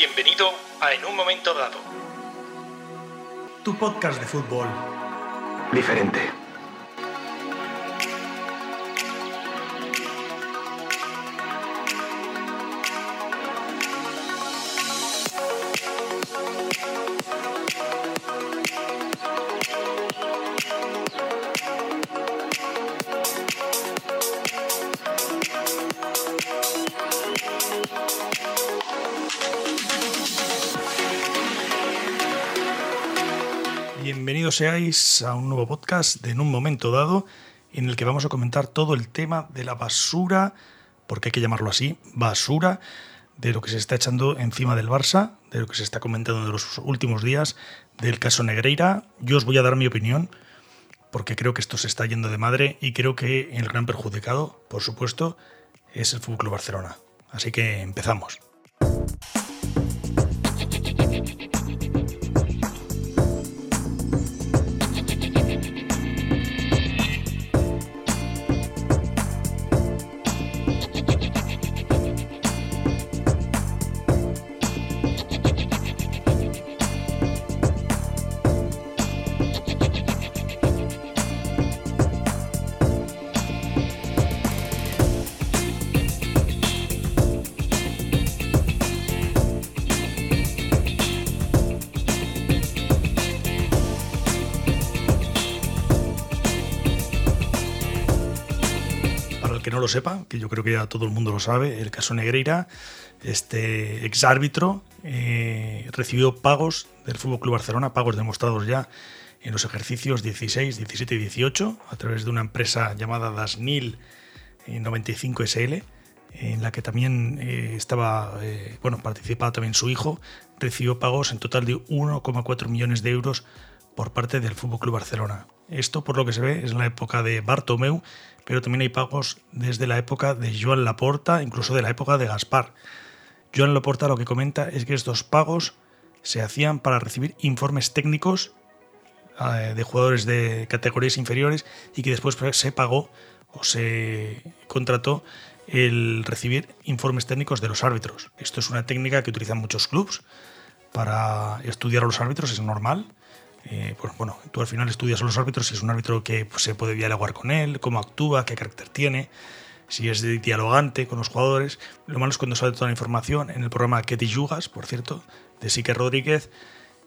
Bienvenido a En un momento dado. Tu podcast de fútbol. Diferente. Bienvenidos seáis a un nuevo podcast de En un momento dado en el que vamos a comentar todo el tema de la basura, porque hay que llamarlo así, basura, de lo que se está echando encima del Barça, de lo que se está comentando en los últimos días, del caso Negreira. Yo os voy a dar mi opinión, porque creo que esto se está yendo de madre y creo que el gran perjudicado, por supuesto, es el Fútbol Barcelona. Así que empezamos. Lo sepa, que yo creo que ya todo el mundo lo sabe, el caso Negreira, este exárbitro eh, recibió pagos del FC Barcelona, pagos demostrados ya en los ejercicios 16, 17 y 18, a través de una empresa llamada Dasnil 95 SL, en la que también eh, estaba, eh, bueno, participaba también su hijo, recibió pagos en total de 1,4 millones de euros por parte del FC Barcelona. Esto, por lo que se ve, es en la época de Bartomeu, pero también hay pagos desde la época de Joan Laporta, incluso de la época de Gaspar. Joan Laporta lo que comenta es que estos pagos se hacían para recibir informes técnicos eh, de jugadores de categorías inferiores y que después se pagó o se contrató el recibir informes técnicos de los árbitros. Esto es una técnica que utilizan muchos clubes para estudiar a los árbitros, es normal. Eh, pues bueno, tú al final estudias a los árbitros si es un árbitro que pues, se puede dialogar con él, cómo actúa, qué carácter tiene, si es dialogante con los jugadores. Lo malo es cuando sale toda la información en el programa Que yugas, por cierto, de Sique Rodríguez,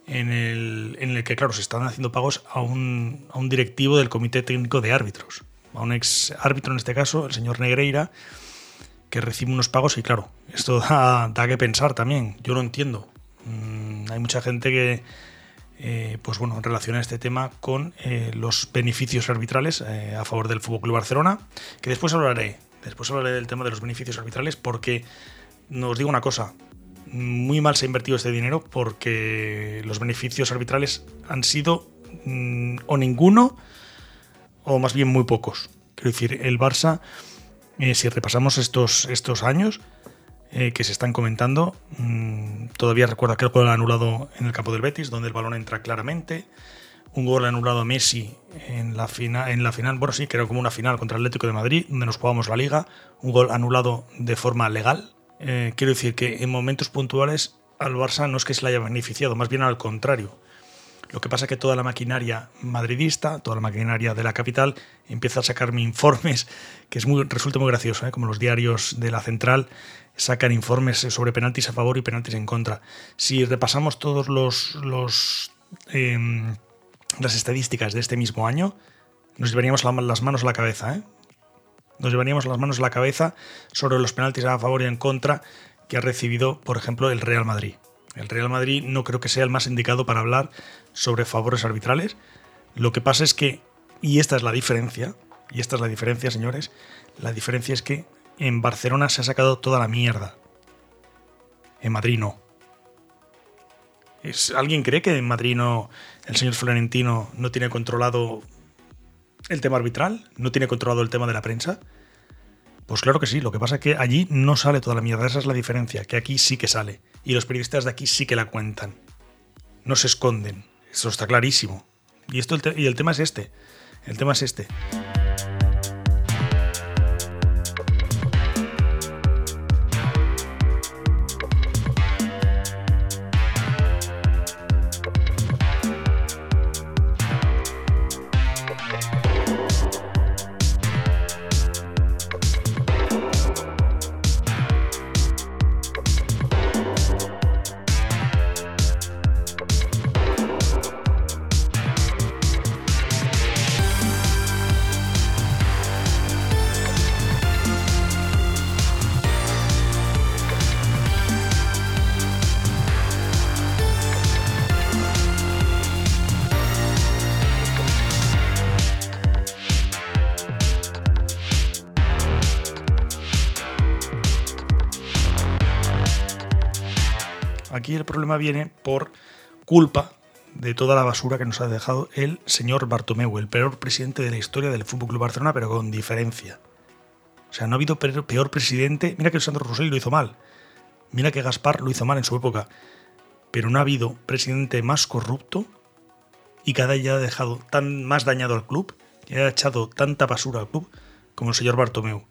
en el, que, claro, se están haciendo pagos a un, a un directivo del Comité Técnico de Árbitros, a un ex árbitro en este caso, el señor Negreira, que recibe unos pagos y, claro, esto da, da que pensar también. Yo lo entiendo. Mm, hay mucha gente que eh, pues bueno, relaciona este tema con eh, los beneficios arbitrales eh, a favor del Club Barcelona, que después hablaré. Después hablaré del tema de los beneficios arbitrales porque nos digo una cosa, muy mal se ha invertido este dinero porque los beneficios arbitrales han sido mm, o ninguno o más bien muy pocos. Quiero decir, el Barça, si repasamos estos, estos años, eh, que se están comentando. Mm, todavía recuerdo aquel gol anulado en el campo del Betis, donde el balón entra claramente. Un gol anulado a Messi en la, fina, en la final, bueno, sí, era como una final contra el Atlético de Madrid, donde nos jugamos la liga. Un gol anulado de forma legal. Eh, quiero decir que en momentos puntuales al Barça no es que se le haya beneficiado, más bien al contrario. Lo que pasa es que toda la maquinaria madridista, toda la maquinaria de la capital, empieza a sacarme informes que es muy, resulta muy gracioso, ¿eh? como los diarios de la central sacan informes sobre penaltis a favor y penaltis en contra. Si repasamos todos los, los eh, las estadísticas de este mismo año, nos llevaríamos las manos a la cabeza. ¿eh? Nos llevaríamos las manos a la cabeza sobre los penaltis a favor y en contra que ha recibido, por ejemplo, el Real Madrid. El Real Madrid no creo que sea el más indicado para hablar sobre favores arbitrales. Lo que pasa es que, y esta es la diferencia, y esta es la diferencia, señores, la diferencia es que en Barcelona se ha sacado toda la mierda. En Madrid no. ¿Es, ¿Alguien cree que en Madrid no, el señor Florentino no tiene controlado el tema arbitral? ¿No tiene controlado el tema de la prensa? Pues claro que sí, lo que pasa es que allí no sale toda la mierda, esa es la diferencia, que aquí sí que sale. Y los periodistas de aquí sí que la cuentan. No se esconden, eso está clarísimo. Y, esto, y el tema es este, el tema es este. El problema viene por culpa de toda la basura que nos ha dejado el señor Bartomeu, el peor presidente de la historia del Fútbol Club Barcelona, pero con diferencia. O sea, no ha habido peor presidente. Mira que Sandro Rosell lo hizo mal. Mira que Gaspar lo hizo mal en su época. Pero no ha habido presidente más corrupto y cada día ha dejado tan más dañado al club y ha echado tanta basura al club como el señor Bartomeu.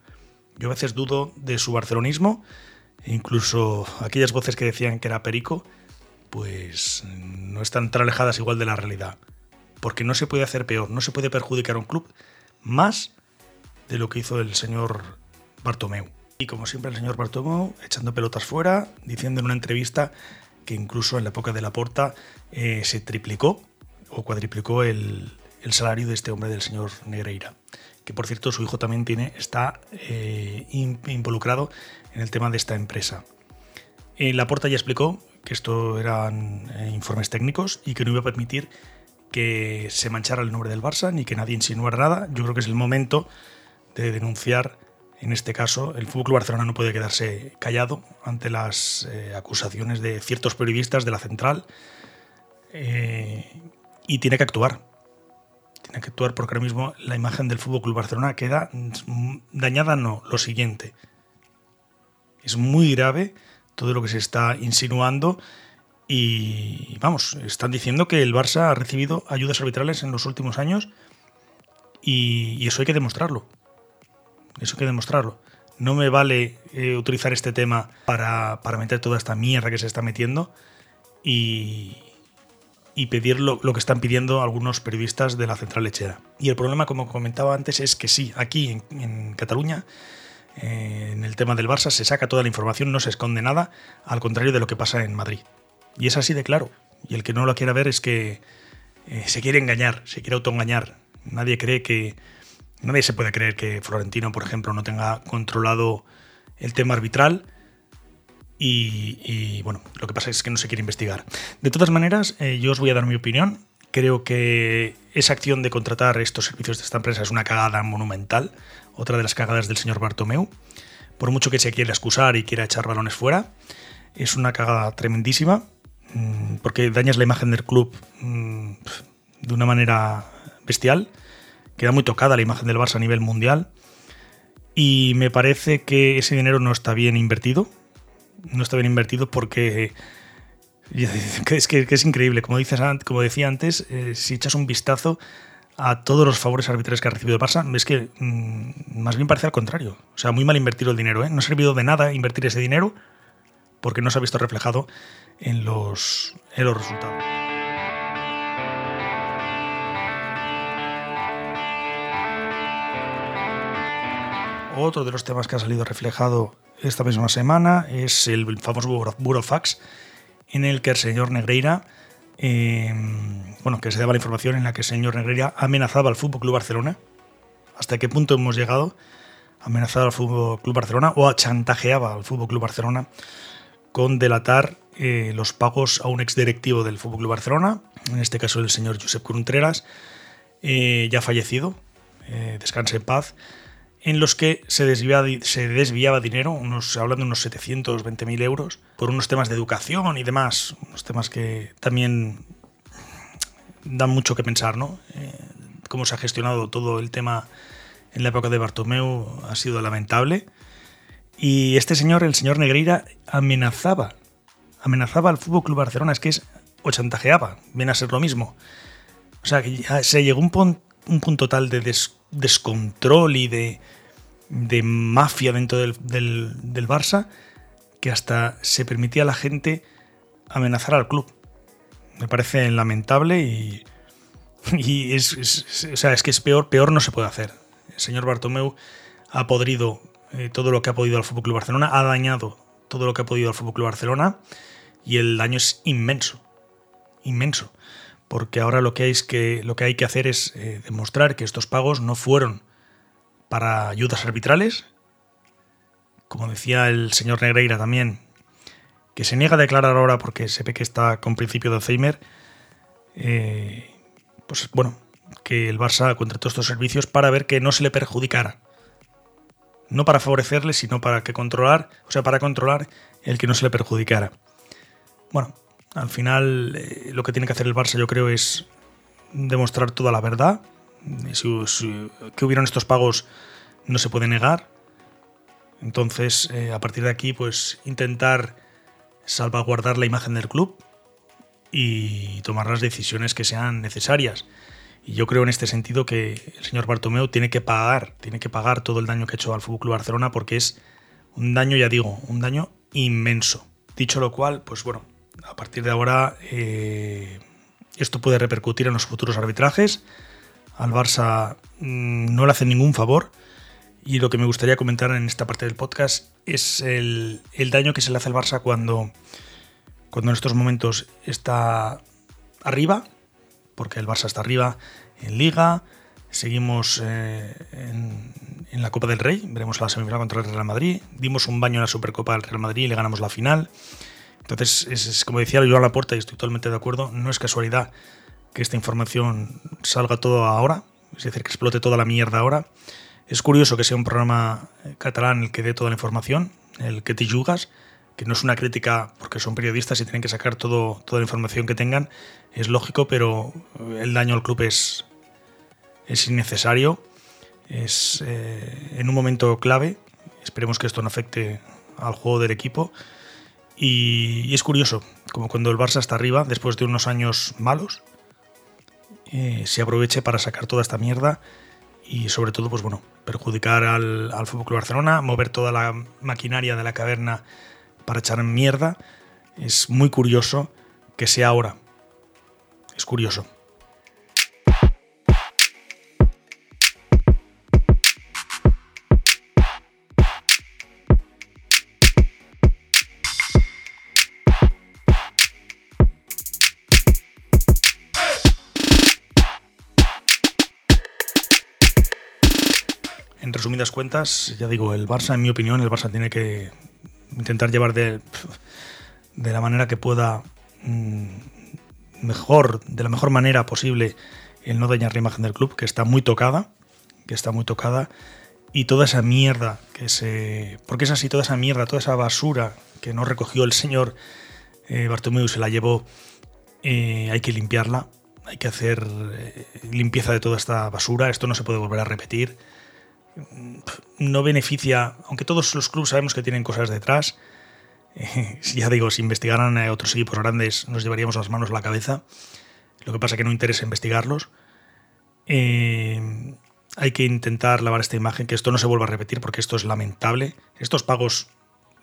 Yo a veces dudo de su barcelonismo, incluso aquellas voces que decían que era Perico, pues no están tan alejadas igual de la realidad. Porque no se puede hacer peor, no se puede perjudicar a un club más de lo que hizo el señor Bartomeu. Y como siempre el señor Bartomeu echando pelotas fuera, diciendo en una entrevista que incluso en la época de la porta eh, se triplicó o cuadriplicó el, el salario de este hombre del señor Negreira que por cierto su hijo también tiene, está eh, involucrado en el tema de esta empresa. Eh, la Laporta ya explicó que esto eran eh, informes técnicos y que no iba a permitir que se manchara el nombre del Barça ni que nadie insinuara nada. Yo creo que es el momento de denunciar, en este caso, el Fútbol Barcelona no puede quedarse callado ante las acusaciones de ciertos periodistas de la central y tiene que actuar tiene que actuar porque ahora mismo la imagen del Fútbol Club Barcelona queda dañada. No, lo siguiente. Es muy grave todo lo que se está insinuando y vamos, están diciendo que el Barça ha recibido ayudas arbitrales en los últimos años y, eso hay que demostrarlo. Eso hay que demostrarlo. No me vale eh, utilizar este tema para, para meter toda esta mierda que se está metiendo y, y pedir lo, que están pidiendo algunos periodistas de la central lechera. Y el problema, como comentaba antes, es que sí, aquí en, Cataluña, eh, en el tema del Barça, se saca toda la información, no se esconde nada, al contrario de lo que pasa en Madrid. Y es así de claro. Y el que no lo quiera ver es que eh, se quiere engañar, se quiere autoengañar. Nadie cree que. Nadie se puede creer que Florentino, por ejemplo, no tenga controlado el tema arbitral y, bueno, lo que pasa es que no se quiere investigar. De todas maneras, eh, yo os voy a dar mi opinión. Creo que esa acción de contratar estos servicios de esta empresa es una cagada monumental, otra de las cagadas del señor Bartomeu. Por mucho que se quiera excusar y quiera echar balones fuera, es una cagada tremendísima, mm, porque dañas la imagen del club mm, de una manera bestial. Queda muy tocada la imagen del Barça a nivel mundial. Y me parece que ese dinero no está bien invertido no está bien invertido porque es que, es increíble. Como, dices, como decía antes, eh, si echas un vistazo a todos los favores arbitrales que ha recibido el Barça, ves que mm, más bien parece al contrario. O sea, muy mal invertido el dinero. ¿eh? No ha servido de nada invertir ese dinero porque no se ha visto reflejado en los, en los resultados. Otro de los temas que ha salido reflejado esta misma semana es el famoso Burofax, en el que el señor Negreira, em, bueno, que se daba la información en la que el señor Negreira amenazaba al Fútbol Club Barcelona. ¿Hasta qué punto hemos llegado? Amenazar al Fútbol Club Barcelona o chantajeaba al Fútbol Club Barcelona con delatar eh, los pagos a un exdirectivo del Fútbol Club Barcelona, en este caso el señor Josep Contreras, eh, ya fallecido, eh, descanse en paz en los que se desviaba, se desviaba dinero, unos, hablando de unos 720.000 euros, por unos temas de educación y demás, unos temas que también dan mucho que pensar, ¿no? Eh, cómo se ha gestionado todo el tema en la época de Bartomeu ha sido lamentable. Y este señor, el señor Negreira, amenazaba, amenazaba al Fútbol Club Barcelona, es que es, o chantajeaba, viene a ser lo mismo. O sea, que se llegó un, un punto tal de des descontrol y de, de mafia dentro del, Barça que hasta se permitía a la gente amenazar al club. Me parece lamentable y, y es, o sea, es que es peor, peor no se puede hacer. El señor Bartomeu ha podrido eh, todo lo que ha podido al Club Barcelona, ha dañado todo lo que ha podido al Club Barcelona y el daño es inmenso, inmenso porque ahora lo que hay, que, hacer es eh, demostrar que estos pagos no fueron para ayudas arbitrales, como decía el señor Negreira también, que se niega a declarar ahora porque se ve que está con principio de Alzheimer, eh, pues bueno, que el Barça contrató estos servicios para ver que no se le perjudicara. No para favorecerle, sino para que controlar, o sea, para controlar el que no se le perjudicara. bueno, al final eh, lo que tiene que hacer el Barça yo creo es demostrar toda la verdad. Si, si- que hubieron estos pagos no se puede negar. Entonces, eh, a partir de aquí, pues intentar salvaguardar la imagen del club y tomar las decisiones que sean necesarias. Y yo creo en este sentido que el señor Bartomeu tiene que pagar, tiene que pagar todo el daño que ha hecho al FC Barcelona porque es un daño, ya digo, un daño inmenso. Dicho lo cual, pues bueno, a partir de ahora eh, esto puede repercutir en los futuros arbitrajes. Al Barça mm, no le hace ningún favor. Y lo que me gustaría comentar en esta parte del podcast es el, daño que se le hace al Barça cuando, cuando en estos momentos está arriba, porque el Barça está arriba en Liga, seguimos eh, en, en la Copa del Rey, veremos la semifinal contra el Real Madrid, dimos un baño en la Supercopa del Real Madrid y le ganamos la final. Entonces, es, como decía yo a la puerta y estoy totalmente de acuerdo, no es casualidad que esta información salga todo ahora, es decir, que explote toda la mierda ahora. Es curioso que sea un programa eh, catalán el que dé toda la información, el que te yugas, que no es una crítica porque son periodistas y tienen que sacar todo, toda la información que tengan, es lógico, pero el daño al club es, es innecesario, es eh, en un momento clave, esperemos que esto no afecte al juego del equipo. Y, es curioso, como cuando el Barça está arriba, después de unos años malos, eh, se aproveche para sacar toda esta mierda y sobre todo, pues bueno, perjudicar al, al Fútbol Club Barcelona, mover toda la maquinaria de la caverna para echar mierda. Es muy curioso que sea ahora. Es curioso. En resumidas cuentas, ya digo, el Barça, en mi opinión, el Barça tiene que intentar llevar de, la manera que pueda mm, mejor, de la mejor manera posible, el no dañar la imagen del club, que está muy tocada, que está muy tocada, y toda esa mierda que se. Porque es así, toda esa mierda, toda esa basura que no recogió el señor eh, Bartomeu se la llevó, eh, hay que limpiarla, hay que hacer eh, limpieza de toda esta basura, esto no se puede volver a repetir no beneficia, aunque todos los clubes sabemos que tienen cosas detrás, eh, ya digo, si investigaran a otros equipos grandes nos llevaríamos las manos a la cabeza, lo que pasa que no interesa investigarlos. Eh, hay que intentar lavar esta imagen, que esto no se vuelva a repetir porque esto es lamentable. Estos pagos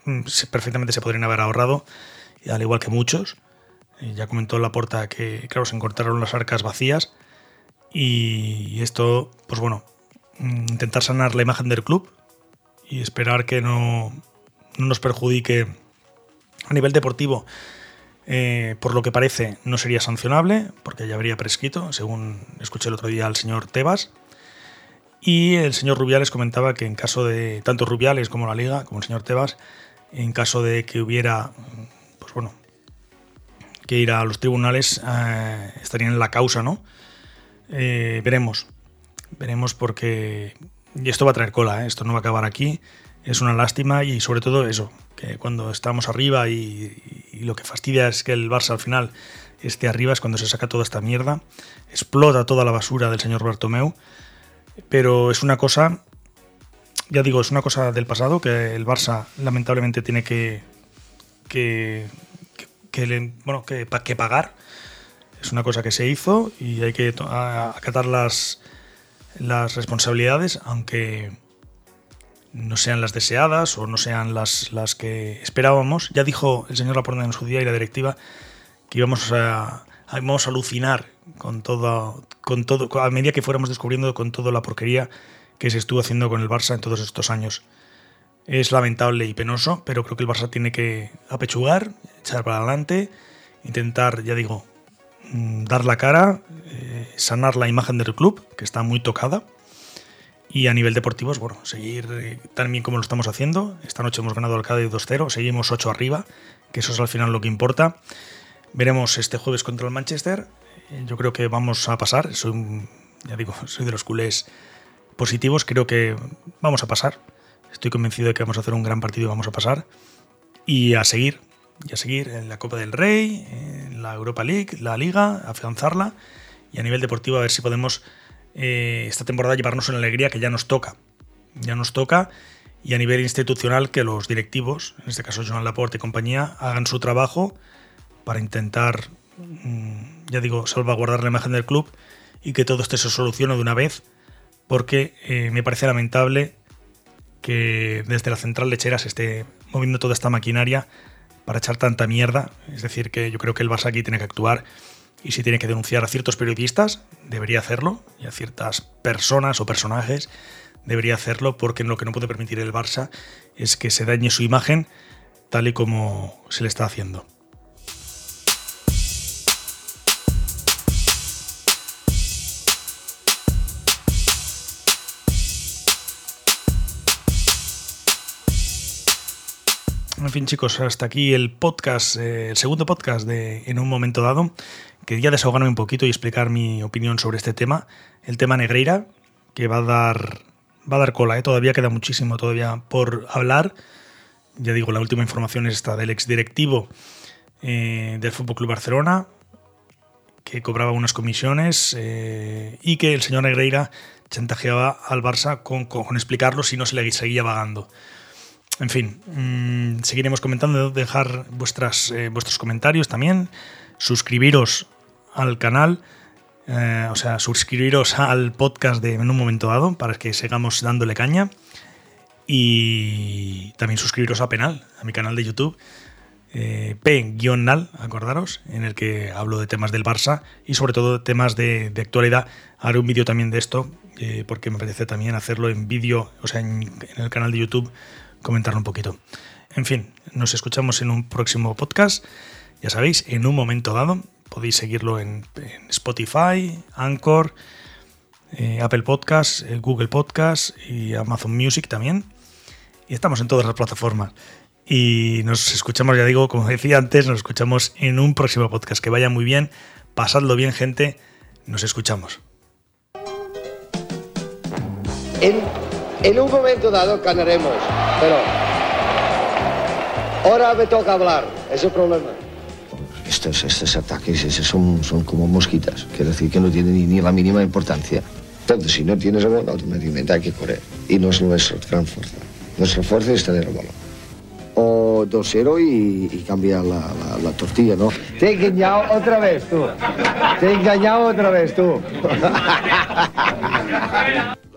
mm, perfectamente se podrían haber ahorrado, al igual que muchos. Eh, ya comentó Laporta que, claro, se encontraron las arcas vacías y esto, pues bueno, intentar sanar la imagen del club y esperar que no, no nos perjudique a nivel deportivo. eh, por lo que parece, no sería sancionable, porque ya habría prescrito, según escuché el otro día al señor Tebas. Y el señor Rubiales comentaba que en caso de, tanto Rubiales como la Liga, como el señor Tebas, en caso de que hubiera, pues bueno, que ir a los tribunales, eh, estarían en la causa, ¿no? Eh, veremos, veremos porque y esto va a traer cola, ¿eh? esto no va a acabar aquí. Es una lástima y sobre todo eso, que cuando estamos arriba y, y lo que fastidia es que el Barça al final esté arriba, es cuando se saca toda esta mierda, explota toda la basura del señor Bartomeu, pero es una cosa, ya digo, es una cosa del pasado que el Barça lamentablemente tiene que, que, que, que bueno, que, que pagar. Es una cosa que se hizo y hay que acatar las, las responsabilidades, aunque no sean las deseadas o no sean las, las que esperábamos. Ya dijo el señor Laporta en su día y la directiva que íbamos a, íbamos a alucinar con todo, con todo, a medida que fuéramos descubriendo con toda la porquería que se estuvo haciendo con el Barça en todos estos años. Es lamentable y penoso, pero creo que el Barça tiene que apechugar, echar para adelante, intentar, ya digo, dar la cara, eh, sanar la imagen del club, que está muy tocada. Y a nivel deportivo, bueno, seguir eh, tan bien como lo estamos haciendo. Esta noche hemos ganado al Cádiz 2-0, seguimos 8 arriba, que eso es al final lo que importa. Veremos este jueves contra el Manchester. Eh, Yo creo que vamos a pasar. Soy, ya digo, soy de los culés positivos. Creo que vamos a pasar. Estoy convencido de que vamos a hacer un gran partido y vamos a pasar. Y a seguir, y a seguir en la Copa del Rey, la Europa League, la Liga, afianzarla. Y a nivel deportivo a ver si podemos eh, esta temporada llevarnos una alegría que ya nos toca. Ya nos toca. Y a nivel institucional que los directivos, en este caso Joan Laporte y compañía, hagan su trabajo para intentar, mm, ya digo, salvaguardar la imagen del club y que todo esto se solucione de una vez, porque eh, me parece lamentable que desde la central lechera se esté moviendo toda esta maquinaria para echar tanta mierda. Es decir, que yo creo que el Barça aquí tiene que actuar y si tiene que denunciar a ciertos periodistas, debería hacerlo, y a ciertas personas o personajes, debería hacerlo, porque lo que no puede permitir el Barça es que se dañe su imagen tal y como se le está haciendo. En fin, chicos, hasta aquí el podcast, eh, el segundo podcast de En un momento dado. Quería desahogarme un poquito y explicar mi opinión sobre este tema. El tema Negreira, que va a dar, va a dar cola, ¿eh? todavía queda muchísimo todavía por hablar. Ya digo, la última información es esta del exdirectivo eh, del Fútbol Club Barcelona, que cobraba unas comisiones eh, y que el señor Negreira chantajeaba al Barça con, con explicarlo si no se le seguía vagando. En fin, mmm, seguiremos comentando, dejar vuestras, eh, vuestros comentarios también, suscribiros al canal, eh, o sea, suscribiros al podcast de En un momento dado para que sigamos dándole caña y también suscribiros a Penal, a mi canal de YouTube. Eh, P-Nal, acordaros, en el que hablo de temas del Barça y sobre todo temas de, actualidad. Haré un vídeo también de esto, eh, porque me apetece también hacerlo en vídeo, o sea, en el canal de YouTube comentarlo un poquito. En fin, nos escuchamos en un próximo podcast. Ya sabéis, en un momento dado podéis seguirlo en, Spotify, Anchor, eh, Apple Podcasts, eh, Google Podcasts y Amazon Music también. Y estamos en todas las plataformas. Y nos escuchamos, ya digo, como decía antes, nos escuchamos en un próximo podcast. Que vaya muy bien, pasadlo bien, gente. Nos escuchamos. En, en un momento dado ganaremos, pero ahora me toca hablar, ese es el problema. Estos, estos ataques esos son, son como mosquitas, quiere decir que no tienen ni, ni la mínima importancia. Entonces, si no tienes el balón, automáticamente hay que correr. Y no es nuestra gran fuerza. Nuestra fuerza es tener el balón. O 2-0 y, y cambiar la, la, la tortilla, ¿no? Te he engañado otra vez tú. Te he engañado otra vez tú.